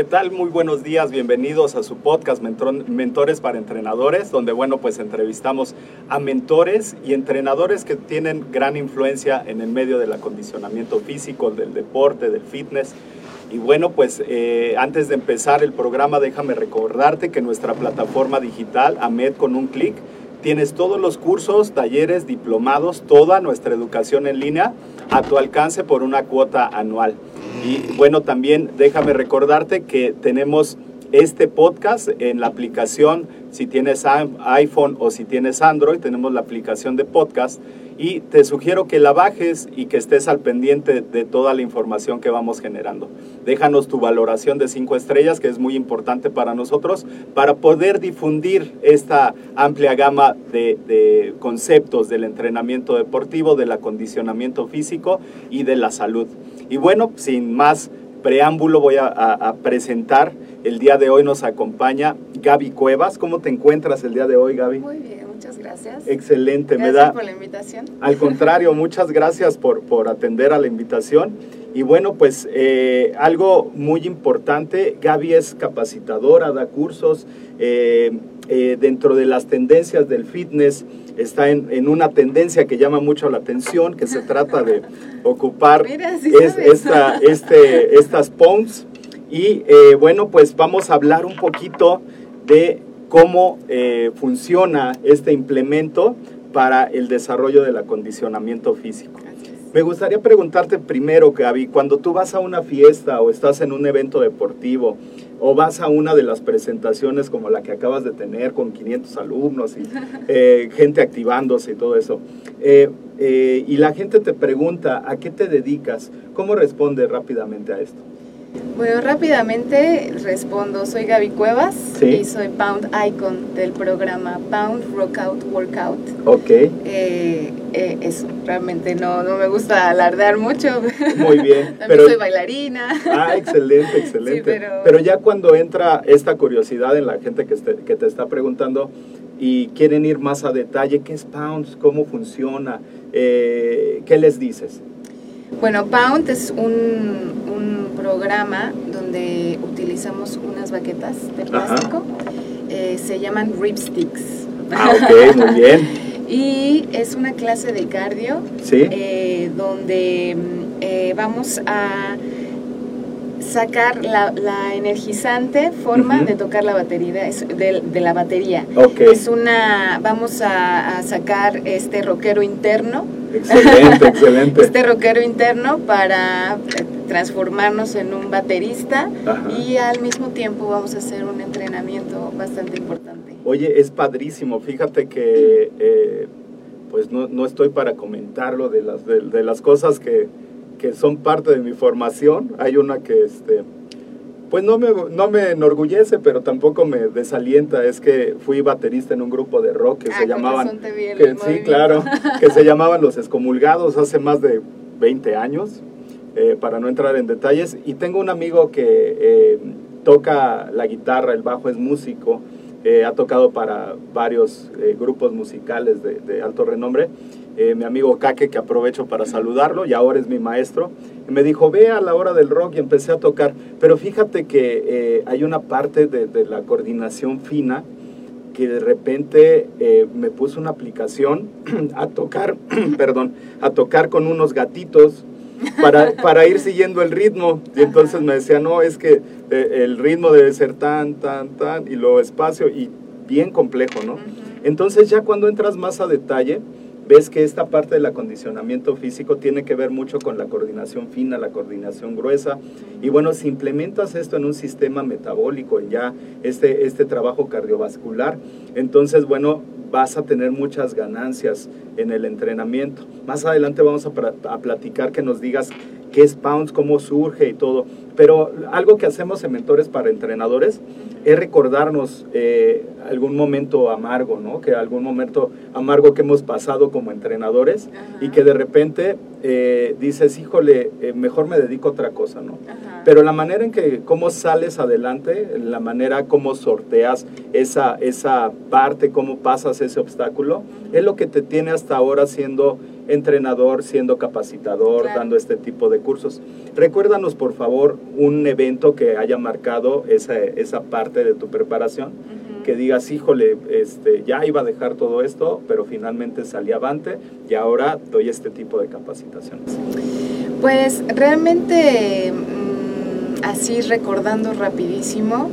¿Qué tal? Muy buenos días, bienvenidos a su podcast Mentores para Entrenadores, donde bueno, pues entrevistamos a mentores y entrenadores que tienen gran influencia en el medio del acondicionamiento físico, del deporte, del fitness. Y bueno, pues eh, antes de empezar el programa, déjame recordarte que nuestra plataforma digital, AMED con un clic, tienes todos los cursos, talleres, diplomados, toda nuestra educación en línea a tu alcance por una cuota anual. Y bueno, también déjame recordarte que tenemos este podcast en la aplicación, si tienes iPhone o si tienes Android, tenemos la aplicación de podcast y te sugiero que la bajes y que estés al pendiente de toda la información que vamos generando. Déjanos tu valoración de cinco estrellas, que es muy importante para nosotros, para poder difundir esta amplia gama de, de conceptos del entrenamiento deportivo, del acondicionamiento físico y de la salud. Y bueno, sin más preámbulo voy a, a, presentar. El día de hoy nos acompaña Gaby Cuevas. ¿Cómo te encuentras el día de hoy, Gaby? Muy bien, muchas gracias. Excelente, gracias me da. por la invitación. Al contrario, muchas gracias por, por atender a la invitación. Y bueno, pues eh, algo muy importante, Gaby es capacitadora, da cursos eh, eh, dentro de las tendencias del fitness, está en, en, una tendencia que llama mucho la atención, que se trata de ocupar Mira, sí es, sabes. esta, este, estas POMS. Y eh, bueno, pues vamos a hablar un poquito de cómo eh, funciona este implemento para el desarrollo del acondicionamiento físico. Me gustaría preguntarte primero, Gaby, cuando tú vas a una fiesta o estás en un evento deportivo o vas a una de las presentaciones como la que acabas de tener con 500 alumnos y eh, gente activándose y todo eso, eh, eh, y la gente te pregunta a qué te dedicas, ¿cómo responde rápidamente a esto? Bueno, rápidamente respondo. Soy Gaby Cuevas Sí. y soy Pound Icon del programa Pound Rockout Workout. Ok, Eh, eh, eso, realmente no, no me gusta alardear mucho. muy bien. También pero- soy bailarina. Ah, excelente, excelente. Sí, pero- pero... ya cuando entra esta curiosidad en la gente que, este- que te está preguntando y quieren ir más a detalle, ¿qué es Pounds? ¿Cómo funciona? Eh, ¿Qué les dices? Bueno, Pound es un, un programa donde utilizamos unas baquetas de plástico. Eh, se llaman ripsticks. Ah, ok, muy bien. Y es una clase de cardio ¿Sí? eh, donde mm, eh, vamos a sacar la, la energizante forma de tocar la batería, es de, de la batería. Ok, Es una, vamos a, a sacar este rockero interno, excelente, excelente. este rockero interno para transformarnos en un baterista Ajá. y al mismo tiempo vamos a hacer un entrenamiento bastante importante. Oye, es padrísimo. Fíjate que eh, pues no, no estoy para comentarlo de las, de, de las cosas que, que son parte de mi formación. Hay una que, este, Pues no me, no me enorgullece, pero tampoco me desalienta. Es que fui baterista en un grupo de rock que Ah, se llamaban. que- sí, claro. Que se llamaban Los Excomulgados hace más de 20 años, eh, para no entrar en detalles. Y tengo un amigo que eh, toca la guitarra, el bajo es músico. eh, ha tocado para varios eh, grupos musicales de, de alto renombre. Eh, mi amigo Kake, que aprovecho para saludarlo, y ahora es mi maestro, y me dijo, ve a la hora del rock y empecé a tocar. Pero fíjate que eh, hay una parte de, de la coordinación fina que de repente eh, me puso una aplicación a tocar, perdón, a tocar con unos gatitos para, para ir siguiendo el ritmo. Y entonces me decía, no, es que eh, el ritmo debe ser tan, tan, tan, y lo espacio, y bien complejo, ¿no? Entonces ya cuando entras más a detalle, ves que esta parte del acondicionamiento físico tiene que ver mucho con la coordinación fina, la coordinación gruesa. Y bueno, si implementas esto en un sistema metabólico, en ya este, este trabajo cardiovascular, entonces bueno, vas a tener muchas ganancias en el entrenamiento. Más adelante vamos a, platicar que nos digas qué es Pounds, cómo surge y todo. Pero algo que hacemos en Mentores para Entrenadores es recordarnos eh, algún momento amargo, ¿no? Que algún momento amargo que hemos pasado como entrenadores y que de repente eh, dices, híjole, eh, mejor me dedico a otra cosa, ¿no? Ajá. Pero la manera en que, cómo sales adelante, la manera como sorteas esa, esa parte, cómo pasas ese obstáculo, es lo que te tiene hasta ahora siendo entrenador, siendo capacitador, Claro. dando este tipo de cursos. Recuérdanos, por favor, un evento que haya marcado esa, esa parte de tu preparación, que digas, híjole, este, ya iba a dejar todo esto, pero finalmente salí avante y ahora doy este tipo de capacitaciones. Pues realmente, mm, así recordando rapidísimo,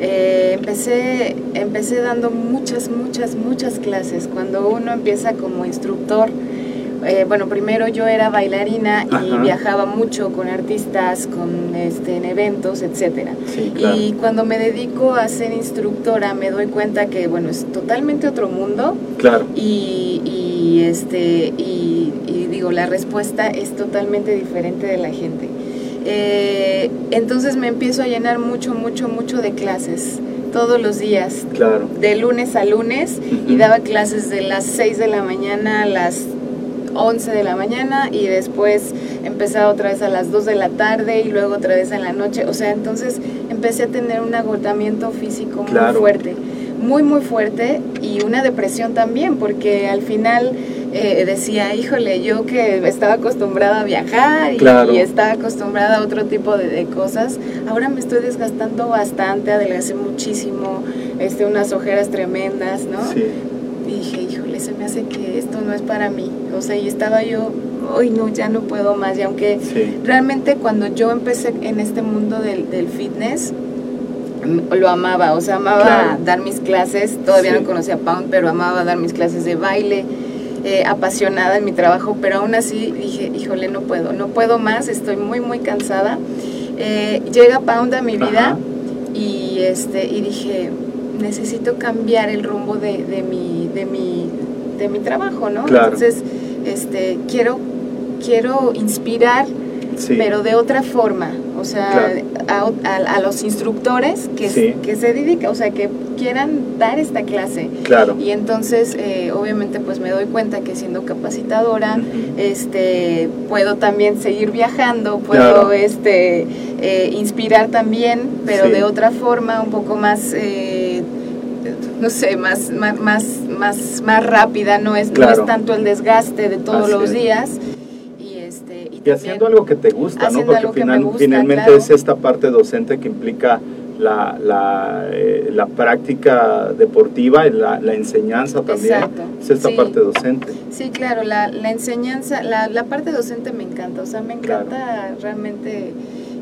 eh, empecé, empecé dando muchas, muchas, muchas clases. Cuando uno empieza como instructor, eh, bueno, primero yo era bailarina y Ajá. viajaba mucho con artistas, con este, en eventos, etcétera. Sí, claro. Y cuando me dedico a ser instructora me doy cuenta que, bueno, es totalmente otro mundo Claro. y, y, este y, y digo la respuesta es totalmente diferente de la gente Eh, entonces me empiezo a llenar mucho mucho mucho de clases todos los días Claro. de lunes a lunes y daba clases de las 6 de la mañana a las 11 de la mañana y después empezaba otra vez a las 2 de la tarde y luego otra vez en la noche. O sea, entonces empecé a tener un agotamiento físico muy Claro. fuerte, muy, muy fuerte y una depresión también, porque al final eh, decía, híjole, yo que estaba acostumbrada a viajar y, Claro. y estaba acostumbrada a otro tipo de, de cosas, ahora me estoy desgastando bastante, adelgacé muchísimo, este, unas ojeras tremendas, ¿no? Sí. Y dije, me hace que esto no es para mí. O sea, y estaba yo, hoy no, ya no puedo más. Y aunque Sí. realmente cuando yo empecé en este mundo del, del fitness, lo amaba. O sea, amaba Claro. dar mis clases. Todavía Sí. no conocía a Pound, pero amaba dar mis clases de baile. eh, apasionada en mi trabajo, pero aún así dije, híjole, no puedo, no puedo más, estoy muy, muy cansada. Eh, llega Pound a mi vida y este y dije necesito cambiar el rumbo de, de mi de mi de mi trabajo no Claro. entonces este quiero quiero inspirar Sí. pero de otra forma o sea a, a- a los instructores que, Sí. que se dedican o sea que quieran dar esta clase Claro. y entonces eh, obviamente pues me doy cuenta que siendo capacitadora este puedo también seguir viajando puedo Claro. este eh, inspirar también pero Sí. de otra forma un poco más eh, no sé más más más más, más rápida no es no es tanto el desgaste de todos Así los es. días y este y, Y haciendo algo que te gusta, ¿no? Porque final- gusta, finalmente claro. es esta parte docente que implica la, la, eh, la práctica deportiva y la, la enseñanza también. Exacto. Es esta Sí. parte docente. Sí, claro, la, la enseñanza, la, la parte docente me encanta, o sea, me Claro. encanta realmente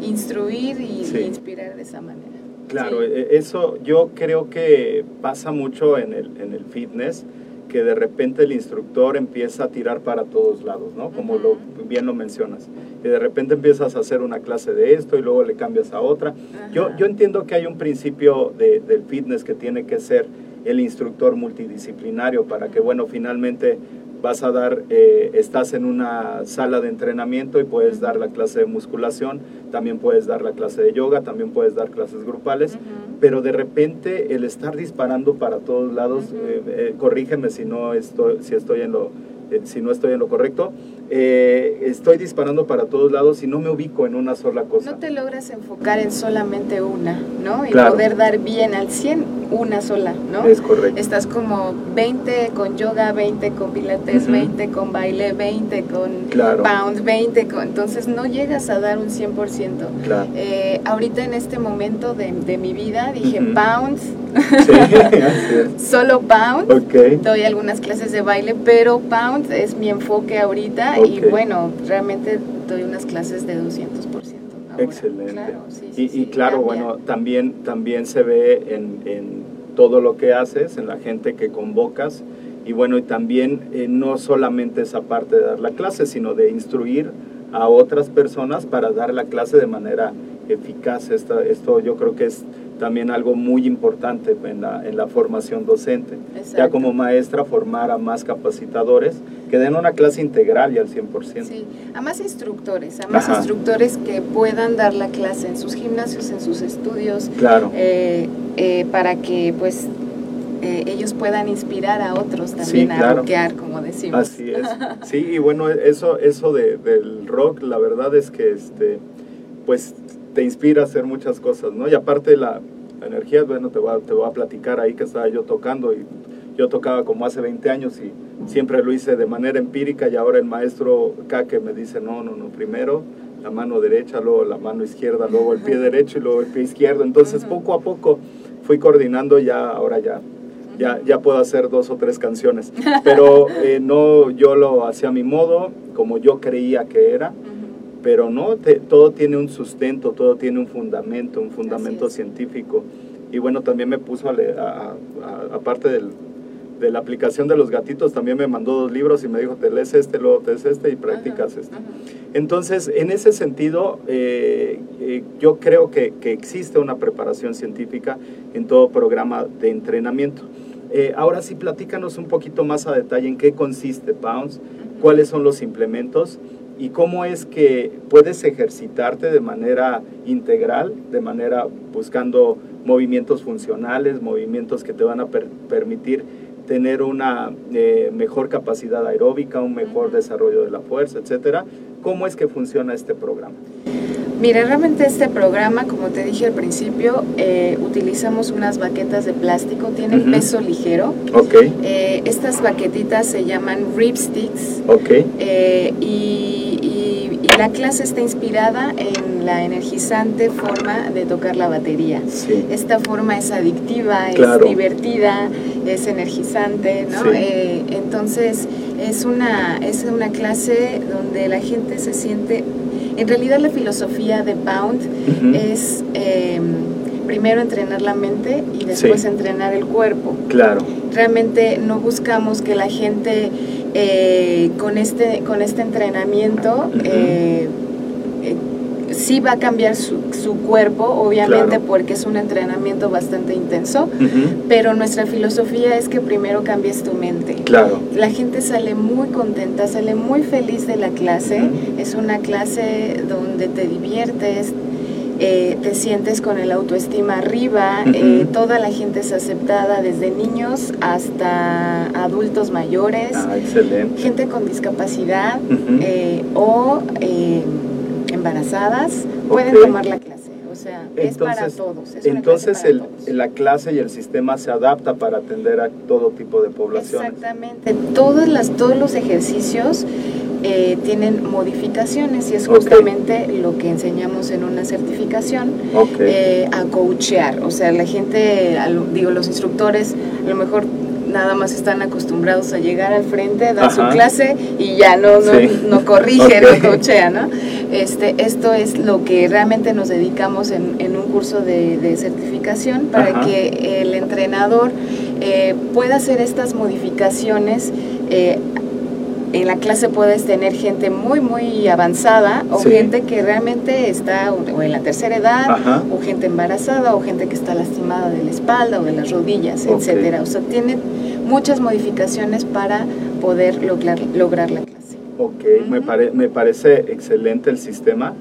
instruir y, Sí. y inspirar de esa manera. Claro, Sí. eh, eso yo creo que pasa mucho en el, en el fitness, que de repente el instructor empieza a tirar para todos lados, ¿no? Como lo, bien lo mencionas. Y de repente empiezas a hacer una clase de esto y luego le cambias a otra. Yo, yo entiendo que hay un principio de- del fitness que tiene que ser el instructor multidisciplinario para que, bueno, finalmente vas a dar, eh, estás en una sala de entrenamiento y puedes dar la clase de musculación, también puedes dar la clase de yoga, también puedes dar clases grupales, pero de repente el estar disparando para todos lados, eh, eh, corrígeme si no estoy, si estoy en lo, eh, si no estoy en lo correcto, eh, estoy disparando para todos lados y no me ubico en una sola cosa. No te logras enfocar en solamente una, ¿no? Y Claro. poder dar bien al 100 una sola, ¿no? Es correcto. Estás como 20 con yoga, 20 con pilates, Ujú. 20 con baile, 20 con Claro. pound, 20 con... Entonces no llegas a dar un 100%. Claro. Eh, ahorita en este momento de, de mi vida dije Ujú. pounds, Sí, solo pound. Ok. Doy algunas clases de baile, pero pound es mi enfoque ahorita y Ok. bueno, realmente doy unas clases de 200%. ahora. Excelente. Claro, sí, sí, y, y sí, claro, cambia. bueno, también, también se ve en, en todo lo que haces, en la gente que convocas. Y bueno, y también eh, no solamente esa parte de dar la clase, sino de instruir a otras personas para dar la clase de manera eficaz. Esta- esto yo creo que es también algo muy importante en la, en la formación docente. Ya como maestra, formar a más capacitadores que den una clase integral y al 100%. Sí, a más instructores, a más Ajá. instructores que puedan dar la clase en sus gimnasios, en sus estudios, Claro. eh, eh, para que pues eh, ellos puedan inspirar a otros también Sí, a claro. rockear, como decimos. Así es. Sí, y bueno, eso, eso de, del rock, la verdad es que este, pues te inspira a hacer muchas cosas, ¿no? Y aparte la, la energía, bueno, te voy, a, te voy a platicar ahí que estaba yo tocando y yo tocaba como hace 20 años y siempre lo hice de manera empírica y ahora el maestro Kake me dice, no, no, no, primero la mano derecha, luego la mano izquierda, luego el pie derecho y luego el pie izquierdo. Entonces poco a poco fui coordinando ya, ahora ya ya, ya puedo hacer dos o tres canciones. Pero eh, no, yo lo hacía a mi modo, como yo creía que era. Pero no, te- todo tiene un sustento, todo tiene un fundamento, un fundamento científico. Y bueno, también me puso, aparte del- de la aplicación de los gatitos, también me mandó dos libros y me dijo, te lees este, luego te lees este y practicas Ajá, este. ajá. Entonces, en ese sentido, eh, eh, yo creo que, que existe una preparación científica en todo programa de entrenamiento. Eh, ahora sí, platícanos un poquito más a detalle en qué consiste Pounds, cuáles son los implementos y cómo es que puedes ejercitarte de manera integral, de manera buscando movimientos funcionales, movimientos que te van a per- permitir tener una eh, mejor capacidad aeróbica, un mejor desarrollo de la fuerza, etcétera. ¿Cómo es que funciona este programa? Mira, realmente este programa, como te dije al principio, eh, utilizamos unas baquetas de plástico, tienen Ujú. peso ligero. Ok, Eh, estas baquetitas se llaman ripsticks ok, eh, y la clase está inspirada en la energizante forma de tocar la batería. sí, Esta forma es adictiva, Claro. es divertida, es energizante, ¿no? Sí. Eh, entonces es una, es una clase donde la gente se siente... En realidad la filosofía de Pound Ujú. es eh, primero entrenar la mente y después Sí. entrenar el cuerpo. claro, Realmente no buscamos que la gente eh, con, este, con este entrenamiento eh, eh, sí va a cambiar su, su cuerpo, obviamente Claro. porque es un entrenamiento bastante intenso, pero nuestra filosofía es que primero cambies tu mente. claro, La gente sale muy contenta, sale muy feliz de la clase. Es una clase donde te diviertes, eh, te sientes con el autoestima arriba. Eh, toda la gente es aceptada, desde niños hasta adultos mayores, ah, gente con discapacidad Ujú. eh, o eh, embarazadas pueden tomar la clase. O sea, es para todos. es Entonces el, todos. la clase y el sistema se adapta para atender a todo tipo de poblaciones. Exactamente. Todas las, todos los ejercicios eh, tienen modificaciones y es justamente lo que enseñamos en una certificación eh, a coachear. O sea, la gente, digo, los instructores a lo mejor nada más están acostumbrados a llegar al frente, dar su clase y ya no, no, Sí. no corrigen, Ok. no coachean, ¿no? Este, esto es lo que realmente nos dedicamos en, en un curso de, de certificación para Ajá. que el entrenador eh, pueda hacer estas modificaciones. eh, en la clase puedes tener gente muy, muy avanzada o Sí. gente que realmente está o en la tercera edad Ajá. o gente embarazada o gente que está lastimada de la espalda o de las rodillas, Ok. etcétera. O sea, tiene muchas modificaciones para poder lograr, lograr la clase. Ok, me, pare- me parece excelente el sistema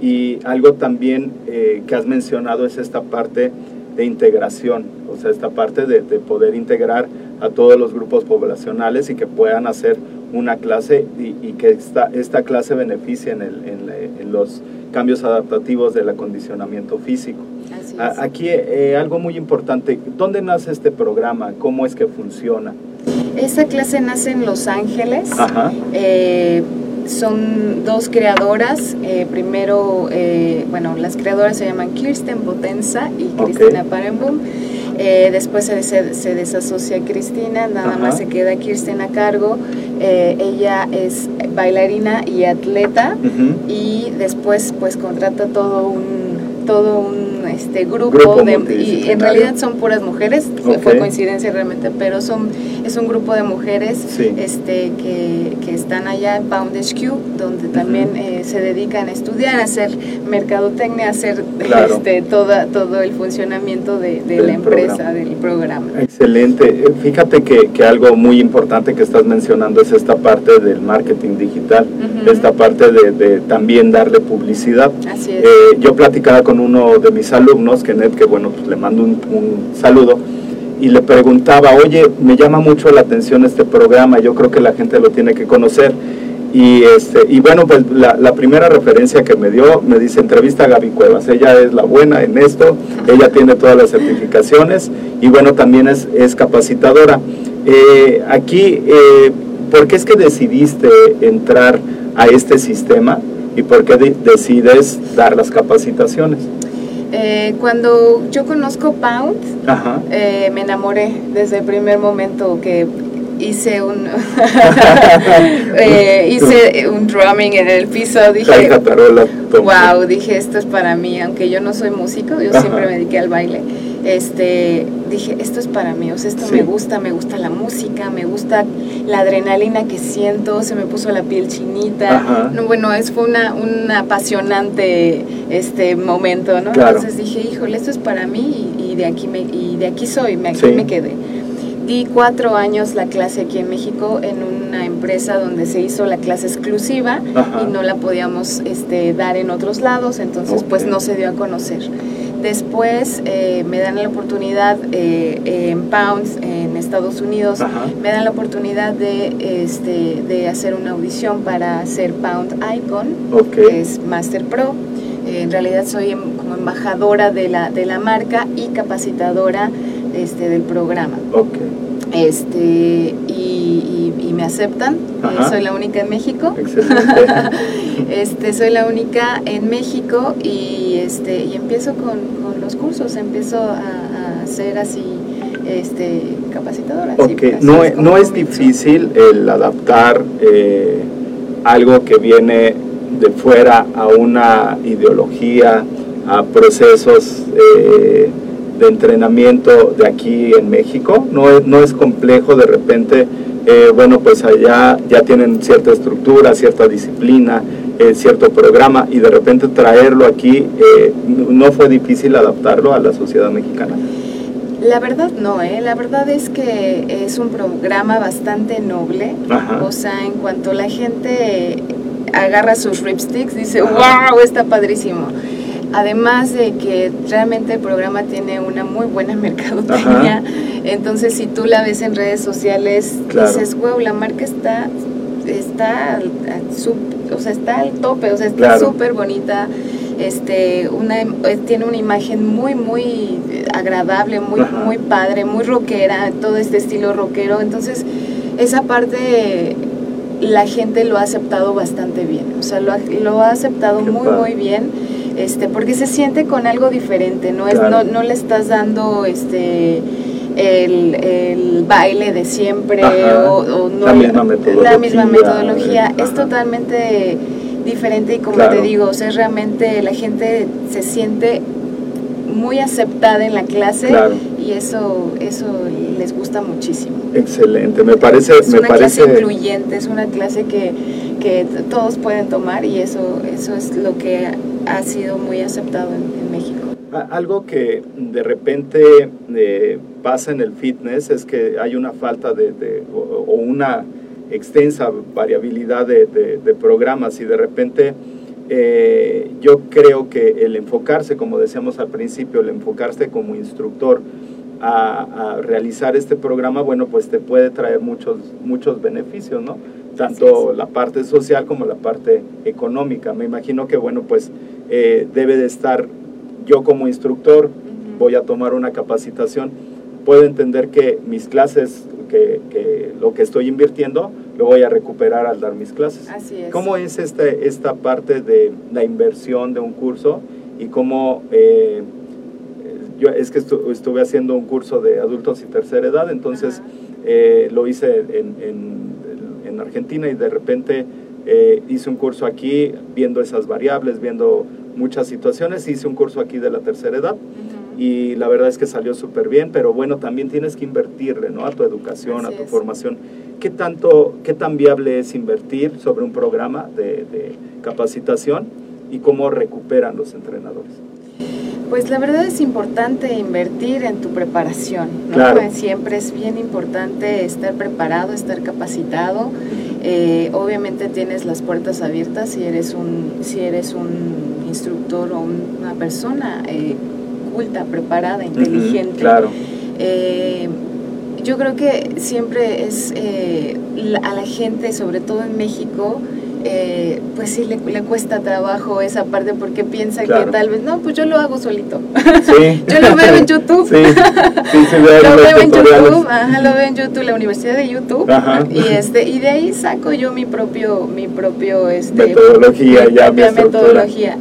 y algo también eh, que has mencionado es esta parte de integración, o sea, esta parte de, de poder integrar a todos los grupos poblacionales y que puedan hacer una clase y, y que esta, esta clase beneficie en, el- en la- en los cambios adaptativos del acondicionamiento físico. A- Aquí eh, algo muy importante, ¿dónde nace este programa? ¿Cómo es que funciona? Esta clase nace en Los Ángeles. Ajá. Eh, son dos creadoras. eh, primero, eh, bueno, las creadoras se llaman Kirsten Potenza y. Cristina Parenboom. Eh, después se, se- se desasocia Cristina, nada Ajá. más se queda Kirsten a cargo. Eh, ella es bailarina y atleta y después pues contrata todo un todo un este grupo, Grupo de, y en realidad son puras mujeres fue- coincidencia realmente pero son es un grupo de mujeres Sí. este que, que están allá en Pound HQ donde también eh, se dedican a estudiar a hacer mercadotecnia a hacer Claro. este toda todo el funcionamiento de, la empresa programa. del programa Excelente. Eh, Fíjate que, que algo muy importante que estás mencionando es esta parte del marketing digital, esta parte de, de también darle publicidad. así es Eh, yo platicaba con uno de mis alumnos, Kenneth, que bueno, pues le mando un, saludo, y le preguntaba, oye, me llama mucho la atención este programa, yo creo que la gente lo tiene que conocer. Y, este, y bueno, pues la, primera referencia que me dio, me dice, entrevista a Gaby Cuevas, ella es la buena en esto, ella tiene todas las certificaciones y bueno, también es, capacitadora. Eh, aquí, eh, ¿por qué es que decidiste entrar a este sistema y por qué de- decides dar las capacitaciones? Eh, cuando yo conozco Pound. Eh, me enamoré desde el primer momento que hice un eh, hice un drumming en el piso dije wow dije esto es para mí aunque yo no soy músico yo Ajá. siempre me dediqué al baile este dije esto es para mí o sea esto Sí. me gusta me gusta la música me gusta la adrenalina que siento se me puso la piel chinita no bueno es fue una un apasionante este momento no Claro. entonces dije híjole esto es para mí y, y de aquí me y de aquí soy me, aquí Sí. me quedé di cuatro años la clase aquí en México en una empresa donde se hizo la clase exclusiva Ajá. y no la podíamos este, dar en otros lados, entonces pues Ok. no se dio a conocer. Después eh, me dan la oportunidad eh, en Pounds, en Estados Unidos, Ajá. me dan la oportunidad de, este, de hacer una audición para ser Pound Icon, Ok. que es Master Pro. Eh, en realidad soy em- como embajadora de la, de la marca y capacitadora este, del programa. Ok. este y, y- y me aceptan. Eh, soy la única en México. Excelente. este soy la única en México y este y empiezo con, con los cursos. Empiezo a, a ser así este capacitadora así- Ok, así no, es no es difícil el adaptar eh, algo que viene de fuera a una ideología, a procesos eh, de entrenamiento de aquí en México. No es, no es complejo de repente, eh, bueno, pues allá ya tienen cierta estructura, cierta disciplina, eh, cierto programa y de repente traerlo aquí, eh, ¿no fue difícil adaptarlo a la sociedad mexicana? La verdad no, ¿eh? La verdad es que es un programa bastante noble. Ajá. O sea, en cuanto la gente agarra sus ripsticks, dice, wow, está padrísimo. Además de que realmente el programa tiene una muy buena mercadotecnia. Entonces, si tú la ves en redes sociales, Claro. dices, wow, la marca está, está, o sea, está al tope, o sea, está Claro. súper bonita este una eh, tiene una imagen muy muy agradable muy Ajá. muy padre muy rockera todo este estilo rockero entonces esa parte la gente lo ha aceptado bastante bien o sea lo ha, lo ha aceptado Qué muy padre. muy bien este porque se siente con algo diferente no es Claro. no, no le estás dando este el, el baile de siempre Ajá. o, o no La misma metodología, la misma metodología es totalmente diferente y como Claro. te digo, o sea, realmente la gente se siente muy aceptada en la clase Claro. Y eso eso les gusta muchísimo. Excelente, me parece, Es me una parece, clase incluyente, es una clase que, que todos pueden tomar y eso eso es lo que ha sido muy aceptado en, en México. Algo que de repente eh, pasa en el fitness es que hay una falta de, o, una extensa variabilidad de, programas y de repente eh, yo creo que el enfocarse, como decíamos al principio, el enfocarse como instructor a, realizar este programa, bueno, pues te puede traer muchos, muchos beneficios, ¿no? Tanto la parte social como la parte económica. Me imagino que, bueno, pues eh, debe de estar yo como instructor, voy a tomar una capacitación, puedo entender que mis clases, que, que, lo que estoy invirtiendo, lo voy a recuperar al dar mis clases. Así es. ¿Cómo es este, esta parte de la inversión de un curso y cómo... Eh, yo es que estuve haciendo un curso de adultos y tercera edad, entonces eh, lo hice en, en, Argentina y de repente eh, hice un curso aquí viendo esas variables, viendo muchas situaciones, hice un curso aquí de la tercera edad. Y la verdad es que salió súper bien, pero bueno, también tienes que invertirle ¿no? a tu educación, a tu formación. ¿Qué, tanto, ¿Qué tan viable es invertir sobre un programa de, de capacitación y cómo recuperan los entrenadores? Pues la verdad es importante invertir en tu preparación, ¿no? Siempre es bien importante estar preparado, estar capacitado. Eh, obviamente tienes las puertas abiertas si eres un, si eres un instructor o una persona eh, culta, preparada, inteligente. claro. Eh, yo creo que siempre es a la gente, sobre todo en México, eh, pues sí le, cuesta trabajo esa parte porque piensa que tal vez, no, pues yo lo hago solito. yo lo veo en YouTube. lo veo en YouTube, ajá, lo veo en YouTube, la Universidad de YouTube. Y este y de ahí saco yo mi propio mi propio este metodología, mi propia metodología.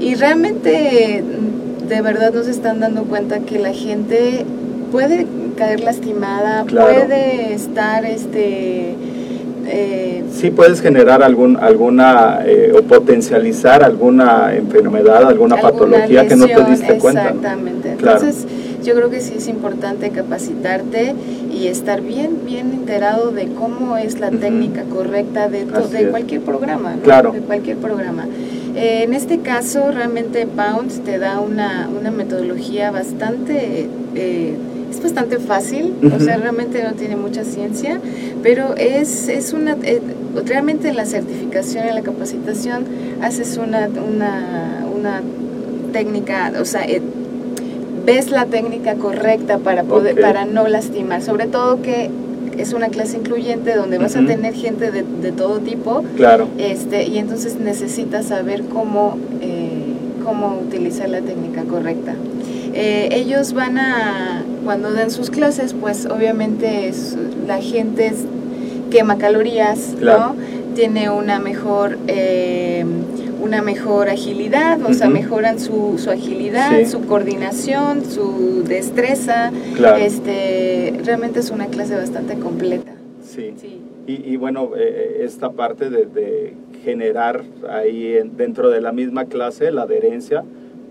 Y realmente de verdad nos están dando cuenta que la gente puede caer lastimada, puede estar este eh, sí puedes generar algún, alguna eh, o potencializar alguna enfermedad, alguna, patología que no te diste cuenta. Exactamente. Entonces, yo creo que sí es importante capacitarte y estar bien, bien enterado de cómo es la técnica correcta de, de cualquier programa. Claro. De cualquier programa. Eh, en este caso, realmente Pounds te da una, una metodología bastante eh, es bastante fácil, o sea, realmente no tiene mucha ciencia, pero es, es una, eh, realmente en la certificación, en la capacitación, haces una, una, una técnica, o sea, eh, ves la técnica correcta para, poder, para no lastimar, sobre todo que es una clase incluyente donde vas a tener gente de, de, todo tipo. Claro. Este, y entonces necesitas saber cómo, eh, cómo utilizar la técnica correcta. Eh, ellos van a, cuando dan sus clases, pues obviamente la gente quema calorías, ¿no? Tiene una mejor... Eh, una mejor agilidad, o sea, mejoran su, su agilidad, su coordinación, su destreza. Este, realmente es una clase bastante completa. Sí. Y, bueno, eh, esta parte de, de generar ahí dentro de la misma clase la adherencia,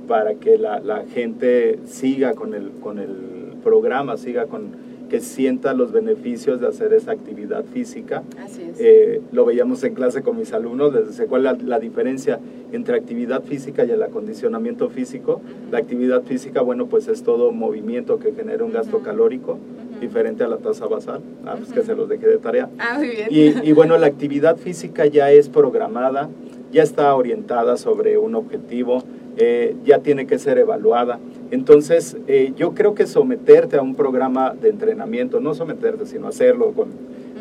para que la, la, gente siga con el, con el programa, siga con que sienta los beneficios de hacer esa actividad física. Así es. Eh, lo veíamos en clase con mis alumnos, desde cuál es la, diferencia entre actividad física y el acondicionamiento físico. La actividad física, bueno, pues es todo movimiento que genera un gasto calórico, diferente a la tasa basal, ah, pues que se los dejé de tarea. Ah, muy bien. Y, y bueno, la actividad física ya es programada, ya está orientada sobre un objetivo, eh, ya tiene que ser evaluada. Entonces, eh, yo creo que someterte a un programa de entrenamiento, no someterte, sino hacerlo con,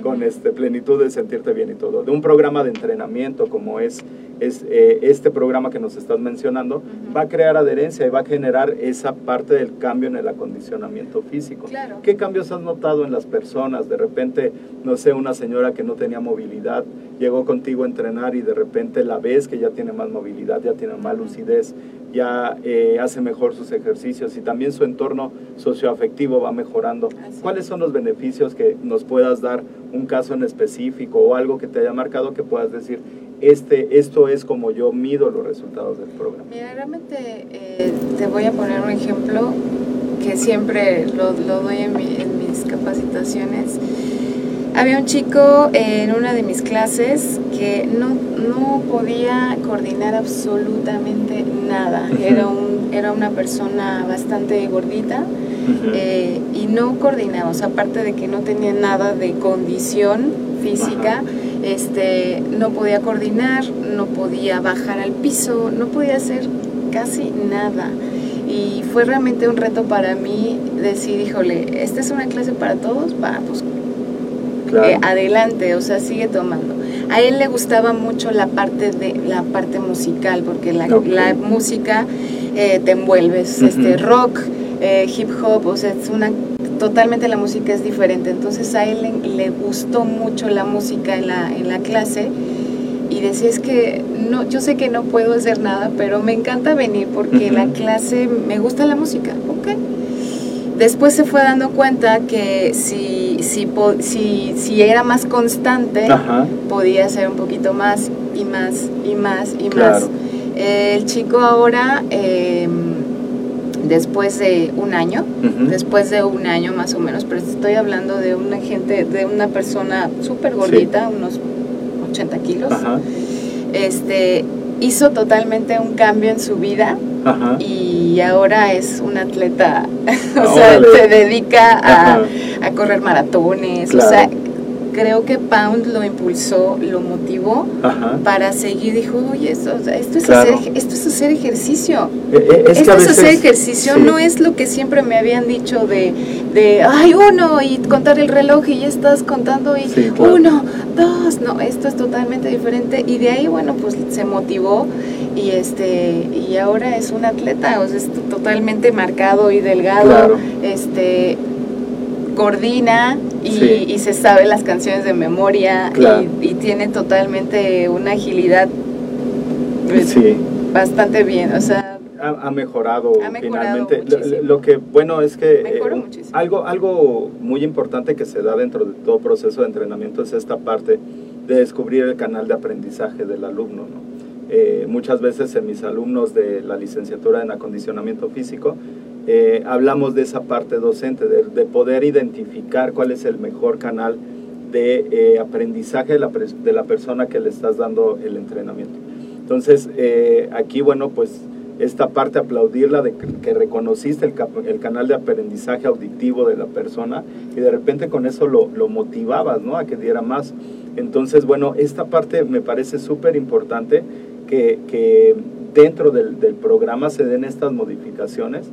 con este, plenitud de sentirte bien y todo, de un programa de entrenamiento como es, es eh, este programa que nos estás mencionando, va a crear adherencia y va a generar esa parte del cambio en el acondicionamiento físico. ¿Qué cambios has notado en las personas? De repente, no sé, una señora que no tenía movilidad, llegó contigo a entrenar y de repente la ves que ya tiene más movilidad, ya tiene más lucidez, ya eh, hace mejor sus ejercicios y también su entorno socioafectivo va mejorando. ¿Cuáles son los beneficios que nos puedas dar un caso en específico o algo que te haya marcado que puedas decir, este, esto es como yo mido los resultados del programa? Mira, realmente eh, te voy a poner un ejemplo que siempre lo, doy en, en mis capacitaciones. Había un chico en una de mis clases que no, no podía coordinar absolutamente nada. Era un era una persona bastante gordita eh, y no coordinaba, o sea, aparte de que no tenía nada de condición física, este, no podía coordinar, no podía bajar al piso, no podía hacer casi nada. Y fue realmente un reto para mí decir, híjole, esta es una clase para todos, va, pues Claro. eh, adelante, o sea, sigue tomando. A él le gustaba mucho la parte de la parte musical, porque la, música eh, te envuelves, este rock, eh, hip hop, o sea, es una totalmente la música es diferente. Entonces a él le, le gustó mucho la música en la, en la clase y decía es que no, yo sé que no puedo hacer nada, pero me encanta venir porque la clase me gusta la música, ok. Después se fue dando cuenta que si, si, si, si era más constante, Ajá. podía hacer un poquito más y más y más y Claro. más. Eh, el chico ahora, eh, después de un año, después de un año más o menos, pero estoy hablando de una gente, de una persona súper gordita, unos 80 kilos, Ajá. este, hizo totalmente un cambio en su vida Ajá. y ahora es un atleta, o sea, órale. se dedica a, a correr maratones, Claro. o sea, creo que Pound lo impulsó, lo motivó Ajá. para seguir, dijo, oye, esto, esto, es, Claro. hacer, esto es hacer ejercicio. Eh, es que esto es hacer ejercicio, sí. no es lo que siempre me habían dicho de, de, ay, uno, y contar el reloj y ya estás contando y Sí, claro. uno, dos, no, esto es totalmente diferente. Y de ahí, bueno, pues se motivó y este y ahora es un atleta, o sea, es totalmente marcado y delgado, Claro. este coordina y, Sí. y se sabe las canciones de memoria Claro. y, y tiene totalmente una agilidad pues, Sí. bastante bien, o sea, ha, ha mejorado, Ha mejorado finalmente. Lo- que, bueno, es que Mejoró eh, muchísimo. algo, algo muy importante que se da dentro de todo proceso de entrenamiento es esta parte de descubrir el canal de aprendizaje del alumno. ¿no? Eh, muchas veces en mis alumnos de la licenciatura en acondicionamiento físico, eh, hablamos de esa parte docente, de, de poder identificar cuál es el mejor canal de eh, aprendizaje de la, de la persona que le estás dando el entrenamiento. Entonces, eh, aquí, bueno, pues esta parte aplaudirla de que, reconociste el, el canal de aprendizaje auditivo de la persona y de repente con eso lo, lo motivabas, ¿no? A que diera más. Entonces, bueno, esta parte me parece súper importante que, que dentro del, del programa se den estas modificaciones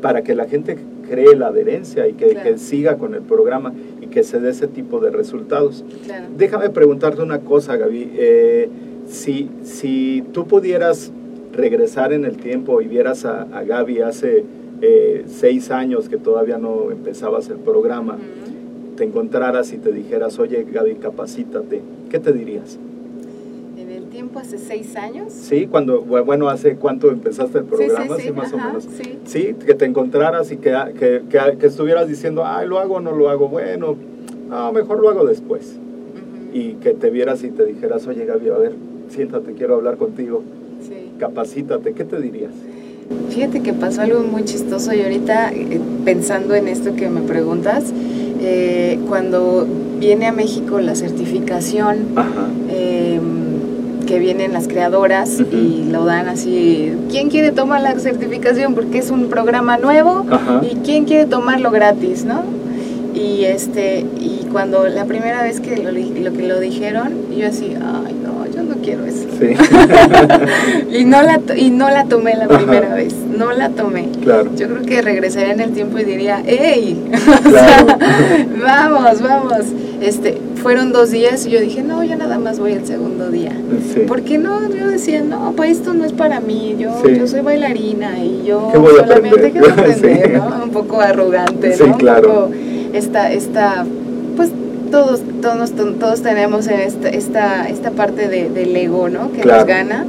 para que la gente cree la adherencia y que, Claro. que siga con el programa y que se dé ese tipo de resultados. claro. Déjame preguntarte una cosa, Gaby. Eh, si, si tú pudieras regresar en el tiempo y vieras a, a Gaby hace eh, seis años que todavía no empezabas el programa, te encontraras y te dijeras, oye Gaby, capacítate, ¿qué te dirías? Tiempo hace seis años. Sí, cuando, bueno, hace cuánto empezaste el programa, sí, sí, más ajá, o menos. sí. Sí, que te encontraras y que, que, que, que estuvieras diciendo, ay, lo hago o no lo hago, bueno, no, mejor lo hago después. Ujú. y que te vieras y te dijeras, oye Gaby, a ver, siéntate, quiero hablar contigo, Sí. capacítate, ¿qué te dirías? Fíjate que pasó algo muy chistoso y ahorita eh, pensando en esto que me preguntas, eh, cuando viene a México la certificación Ajá. eh, que vienen las creadoras y lo dan así, ¿quién quiere tomar la certificación? Porque es un programa nuevo Ajá. y quién quiere tomarlo gratis, ¿no? Y este y cuando la primera vez que lo, que lo dijeron, yo así, ay no, yo no quiero eso. Sí, Y no la y no la tomé la Ajá. primera vez, no la tomé. claro. Yo creo que regresaría en el tiempo y diría, ¡Ey! Claro. vamos, vamos. Este, fueron dos días y yo dije, no, yo nada más voy el segundo día. Sí. ¿Por qué no? Yo decía, no, pues esto no es para mí, yo, Sí. yo soy bailarina y yo ¿Qué voy a solamente quiero aprender, Sí. ¿no? Un poco arrogante, Sí, ¿no? claro. Un poco esta, esta, pues todos, todos, todos tenemos en esta, esta, esta parte de, del ego, ¿no? Que Claro. nos gana.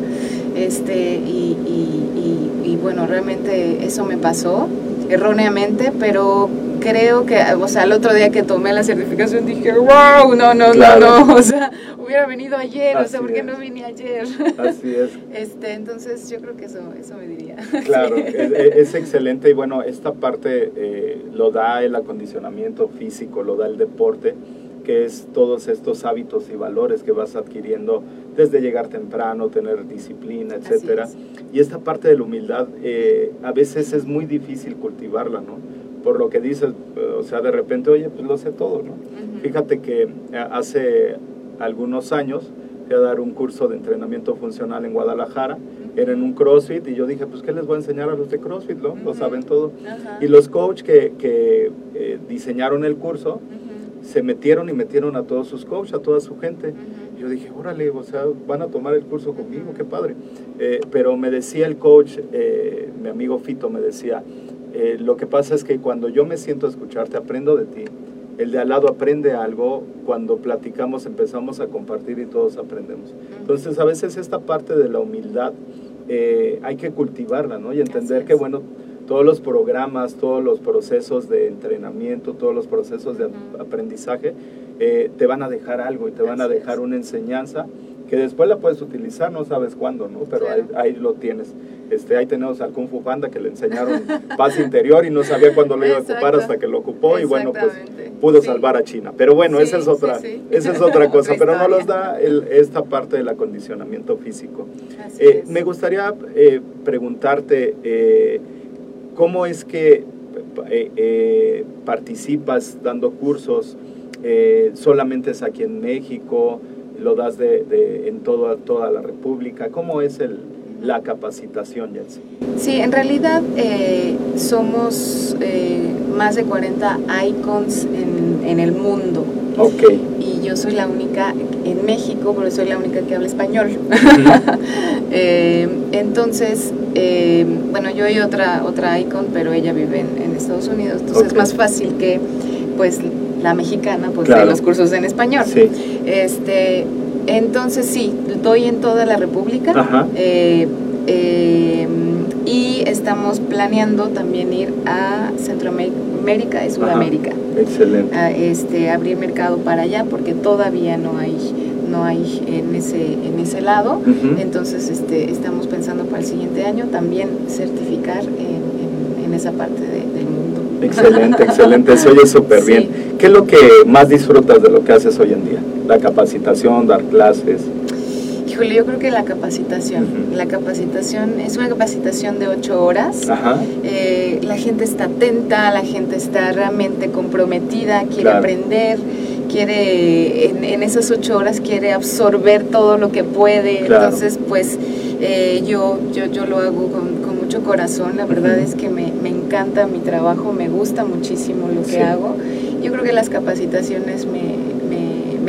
Este, y, y, y, y bueno, realmente eso me pasó erróneamente, pero creo que, o sea, el otro día que tomé la certificación dije, wow, no, no, Claro. no, no, o sea, hubiera venido ayer, o Así sea, ¿por qué es. no vine ayer? Así es. Este, entonces yo creo que eso, eso me diría. Claro, Sí. es, es excelente y bueno, esta parte eh, lo da el acondicionamiento físico, lo da el deporte, que es todos estos hábitos y valores que vas adquiriendo desde llegar temprano, tener disciplina, etcétera. es. Y esta parte de la humildad eh, a veces es muy difícil cultivarla, ¿no? Por lo que dices, eh, o sea, de repente, oye, pues lo sé todo, ¿no? Fíjate que eh, hace algunos años fui a dar un curso de entrenamiento funcional en Guadalajara, era en un CrossFit y yo dije, pues ¿qué les voy a enseñar a los de CrossFit? ¿no? Lo saben todo. Y los coaches que, que, eh, diseñaron el curso se metieron y metieron a todos sus coaches, a toda su gente. Y yo dije, órale, o sea, van a tomar el curso conmigo, qué padre. Eh, pero me decía el coach, eh, mi amigo Fito me decía, eh, lo que pasa es que cuando yo me siento a escucharte, aprendo de ti. El de al lado aprende algo, cuando platicamos empezamos a compartir y todos aprendemos. Entonces a veces esta parte de la humildad eh, hay que cultivarla, ¿no? Y entender que, bueno, todos los programas, todos los procesos de entrenamiento, todos los procesos de aprendizaje, eh, te van a dejar algo y te van a dejar una enseñanza que después la puedes utilizar, no sabes cuándo, ¿no? Pero ahí lo tienes. Este, ahí tenemos al Kung Fu Panda que le enseñaron paz interior y no sabía cuándo lo iba a ocupar hasta que lo ocupó y bueno, pues pudo Sí. salvar a China. Pero bueno, Sí, esa es otra, sí. esa es otra cosa, pero no los da el- esta parte del acondicionamiento físico. Eh, me gustaría eh, preguntarte eh, cómo es que participas dando cursos, solamente es aquí en México, lo das de, de- en toda, toda la República, ¿cómo es el, la capacitación, Yancy? Sí, en realidad eh, somos eh, más de 40 icons en, en el mundo Ok. y yo soy la única en México, porque soy la única que habla español. Eh, entonces, eh, bueno, yo y otra, otra icon, pero ella vive en, en Estados Unidos, entonces es más fácil que pues la mexicana pues Claro. dé los cursos en español. Sí. Este, entonces sí, doy en toda la República. Ajá. Eh, eh, y estamos planeando también ir a Centroamérica y Sudamérica. Excelente. A, este, abrir mercado para allá porque todavía no hay no hay en ese en ese lado entonces este estamos pensando para el siguiente año también certificar en, en- en esa parte de- del mundo Excelente, excelente, se oye súper Sí. bien. ¿Qué es lo que más disfrutas de lo que haces hoy en día? La capacitación, dar clases. híjole yo creo que la capacitación la capacitación es una capacitación de ocho horas Ajá. Eh, la gente está atenta, la gente está realmente comprometida, quiere Claro. aprender, quiere, en, en esas ocho horas quiere absorber todo lo que puede. Claro. Entonces, pues eh, yo, yo, yo lo hago con, con mucho corazón, la verdad es que me, me encanta mi trabajo, me gusta muchísimo lo que Sí. hago. Yo creo que las capacitaciones me,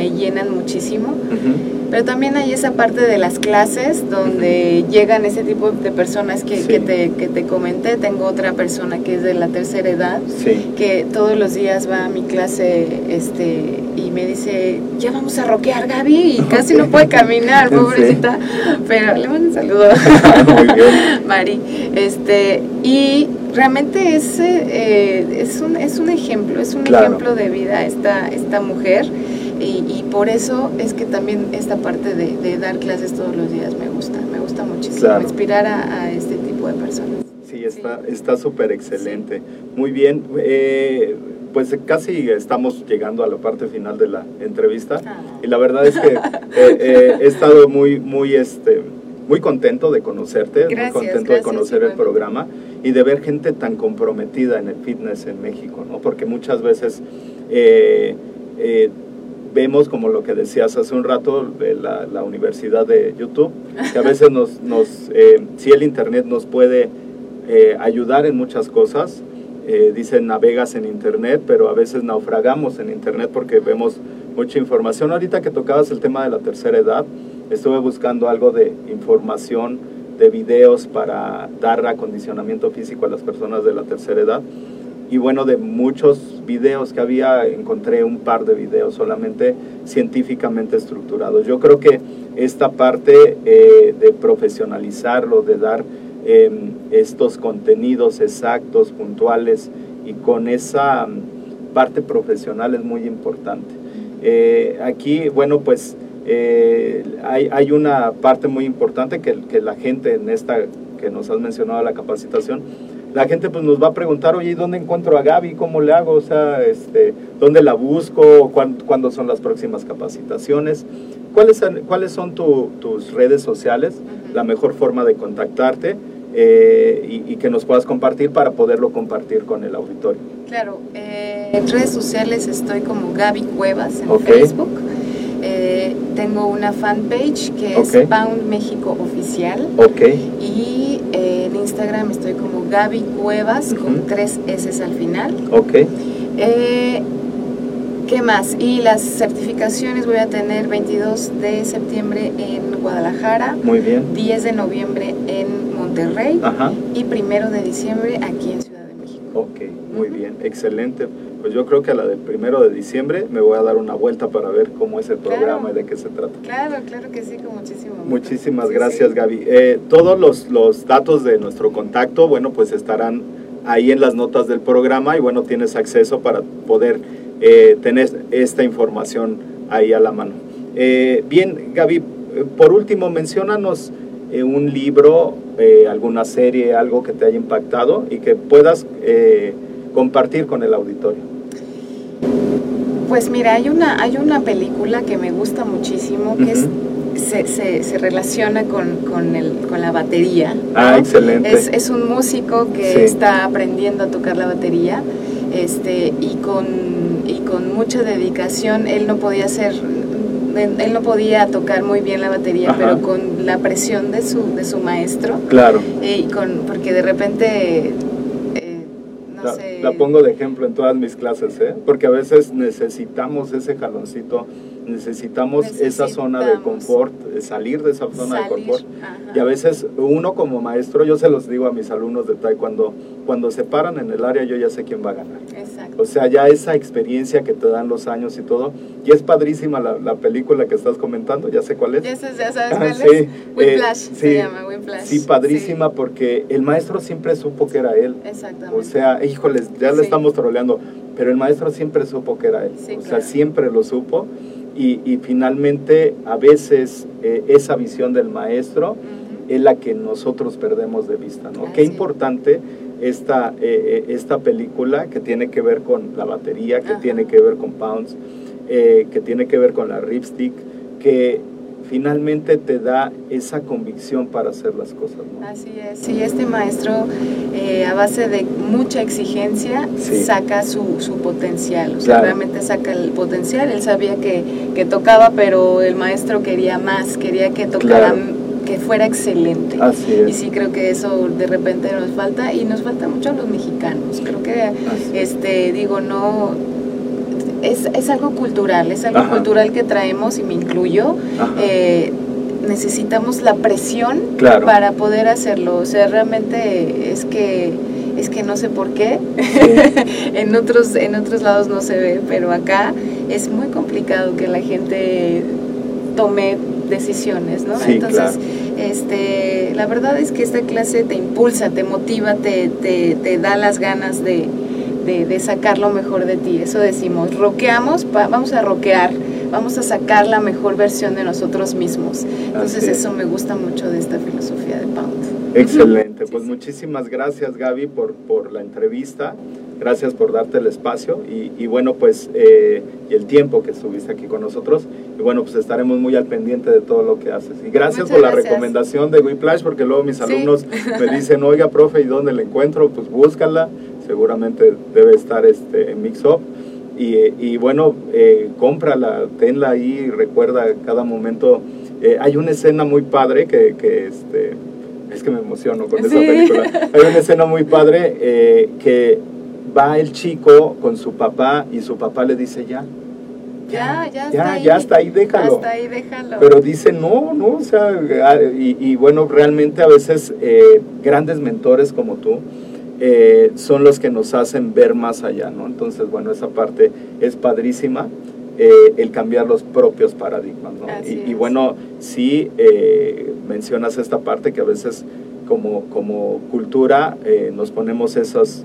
me, llenan muchísimo. Ujú. Pero también hay esa parte de las clases donde llegan ese tipo de personas que, Sí. que, te, que te comenté. Tengo otra persona que es de la tercera edad Sí. que todos los días va a mi clase este y me dice, ya vamos a rockear Gaby y casi no puede caminar, Sí. pobrecita. Pero le mando un saludo Muy bien. Mari. Este, y realmente es, eh, es, un, es un ejemplo, es un Claro. ejemplo de vida esta, esta mujer. Y, y por eso es que también esta parte de, de dar clases todos los días me gusta, me gusta muchísimo, Claro. inspirar a, a este tipo de personas. Sí, está está súper excelente. Muy bien. eh, pues casi estamos llegando a la parte final de la entrevista. Ah. Y la verdad es que eh, eh, he estado muy, muy, este, muy contento de conocerte, Gracias, muy contento de conocer el programa y de ver gente tan comprometida en el fitness en México, ¿no? Porque muchas veces eh, eh, vemos, como lo que decías hace un rato, de la, la universidad de YouTube, que a veces nos, nos eh, si el Internet nos puede eh, ayudar en muchas cosas, eh, dicen navegas en Internet, pero a veces naufragamos en Internet porque vemos mucha información. Ahorita que tocabas el tema de la tercera edad, estuve buscando algo de información, de videos para dar acondicionamiento físico a las personas de la tercera edad. Y bueno, de muchos videos que había, encontré un par de videos solamente científicamente estructurados. Yo creo que esta parte eh, de profesionalizarlo, de dar eh, estos contenidos exactos, puntuales y con esa mm, parte profesional es muy importante. Eh, aquí, bueno, pues eh, hay, hay una parte muy importante que, que la gente en esta que nos has mencionado la capacitación, la gente pues nos va a preguntar, oye, ¿y dónde encuentro a Gaby? ¿Cómo le hago? O sea, este, ¿dónde la busco? ¿Cuán- ¿Cuándo son las próximas capacitaciones? ¿Cuáles son, cuáles son tu- tus redes sociales? La mejor forma de contactarte eh, y, y que nos puedas compartir para poderlo compartir con el auditorio. Claro, eh, en redes sociales estoy como Gaby Cuevas en Ok. Facebook. Eh, tengo una fanpage que es. Pound México Oficial. Ok, Y eh, en Instagram estoy como Gaby Cuevas con tres S al final. ok, Eh, ¿Qué más? Y las certificaciones voy a tener 22 de septiembre en Guadalajara, muy bien. 10 de noviembre en Monterrey Ajá. y primero de diciembre aquí en Ciudad de México. Ok, muy bien, excelente. Pues yo creo que a la del primero de diciembre me voy a dar una vuelta para ver cómo es el Claro. programa y de qué se trata. Claro, claro que sí, con muchísimo gusto. Muchísimas Sí, gracias, sí. Gaby. Eh, todos los, los datos de nuestro contacto, bueno, pues estarán ahí en las notas del programa y bueno, tienes acceso para poder eh, tener esta información ahí a la mano. Eh, bien, Gaby, eh, por último, menciónanos eh, un libro, eh, alguna serie, algo que te haya impactado y que puedas eh, compartir con el auditorio. Pues mira, hay una, hay una película que me gusta muchísimo, que es, se, se, se relaciona con, con, el, con la batería. ¿no? Ah, excelente. Es, es un músico que Sí. está aprendiendo a tocar la batería este, y, con, y con mucha dedicación. Él no podía hacer, él no podía tocar muy bien la batería, Ajá. pero con la presión de su, de su maestro, Claro. eh, y con, porque de repente, eh, no sé... la pongo de ejemplo en todas mis clases, ¿eh? porque a veces necesitamos ese jaloncito, necesitamos, esa zona de Necesitamos. confort, de salir de esa zona de salir, confort. ajá. Y a veces uno como maestro, yo se los digo a mis alumnos de taekwondo, cuando se paran en el área yo ya sé quién va a ganar. Exacto. O sea, ya esa experiencia que te dan los años y todo. Y es padrísima la, la película que estás comentando, ya sé cuál es. Ya, sabes- ya sabes Ah, cuál sí, es. eh, Whiplash sí, se llama, Whiplash. Sí, padrísima porque el maestro siempre supo que era él. Sí, exactamente. O sea, híjoles, ya le Sí. estamos troleando, pero el maestro siempre supo que era él. Sí, o sea, claro. siempre lo supo. Y, y finalmente, a veces, eh, esa visión del maestro es la que nosotros perdemos de vista, ¿no? Ah, Qué sí. importante esta, eh, eh, esta película que tiene que ver con la batería, que Ajá. tiene que ver con Pounds, eh, que tiene que ver con la ripstick, que finalmente te da esa convicción para hacer las cosas, ¿no? Así es, sí, este maestro eh, a base de mucha exigencia Sí. saca su, su potencial, o sea, Claro. realmente saca el potencial, él sabía que, que tocaba, pero el maestro quería más, quería que tocara, Claro. que fuera excelente. Así Y es. sí creo que eso de repente nos falta y nos falta mucho a los mexicanos. Creo que, Así este, digo, no, es, es algo cultural, es algo Ajá. cultural que traemos y me incluyo. Eh, necesitamos la presión Claro. para poder hacerlo. O sea, realmente es que es que no sé por qué. en otros en otros lados no se ve, pero acá es muy complicado que la gente tome decisiones, ¿no? Sí, Entonces, claro. este, la verdad es que esta clase te impulsa, te motiva, te, te, te da las ganas de, de, de sacar lo mejor de ti. Eso decimos, roqueamos, pa- vamos a roquear, vamos a sacar la mejor versión de nosotros mismos. Entonces es. eso me gusta mucho de esta filosofía de Pound. Excelente, Sí, pues sí. muchísimas gracias Gaby por, por la entrevista, gracias por darte el espacio y, y bueno pues eh, y el tiempo que estuviste aquí con nosotros y bueno pues estaremos muy al pendiente de todo lo que haces y gracias Muchas por la gracias. recomendación de Whiplash porque luego mis Sí. alumnos me dicen oiga profe y dónde la encuentro pues búscala seguramente debe estar este en Mix Up y, y bueno eh, cómprala tenla ahí recuerda cada momento Eh, hay una escena muy padre que, que este es que me emociono con esa Sí. película. Hay una escena muy padre eh, que va el chico con su papá y su papá le dice ya. Ya, ya está ya, ahí. ya está ahí, déjalo. Hasta ahí, déjalo. Pero dice no, no, o sea, ah, y, y bueno, realmente a veces eh, grandes mentores como tú eh, son los que nos hacen ver más allá, ¿no? Entonces, bueno, esa parte es padrísima, eh, el cambiar los propios paradigmas, ¿no? Y, y bueno, sí eh, mencionas esta parte que a veces como, como cultura eh, nos ponemos esas,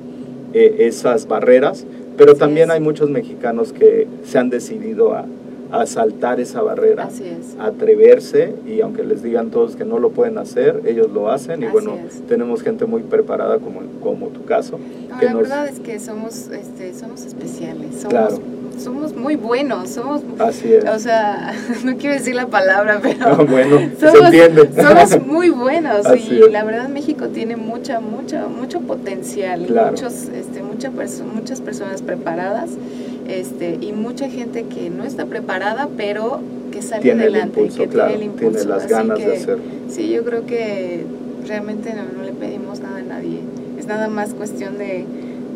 eh, esas barreras, pero Así también es. hay muchos mexicanos que se han decidido a, a saltar esa barrera, Así es. atreverse y aunque les digan todos que no lo pueden hacer, ellos lo hacen y Así bueno, es. tenemos gente muy preparada como, como tu caso. No, que la nos- verdad es que somos, este, somos especiales, somos, Claro. somos muy buenos, somos, Así es. o sea, no quiero decir la palabra, pero Ah, bueno, se somos, entiende. somos muy buenos Así y es. la verdad México tiene mucha, mucha, mucho potencial, Claro. muchos, este, mucha perso- muchas personas preparadas, este, y mucha gente que no está preparada, pero que sale Tiene adelante, impulso, que claro, tiene el impulso, tiene las ganas de hacerlo. Sí, yo creo que realmente no, no le pedimos nada a nadie. Es nada más cuestión de,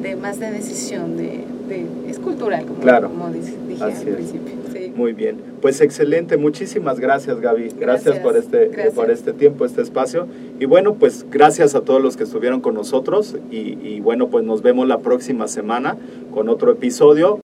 de más de decisión, de, de- es cultural, como, Claro. como dije al principio. Sí. Muy bien, pues excelente, muchísimas gracias Gaby, gracias, Gracias, por este gracias. por este tiempo, este espacio y bueno pues gracias a todos los que estuvieron con nosotros y, y bueno pues nos vemos la próxima semana con otro episodio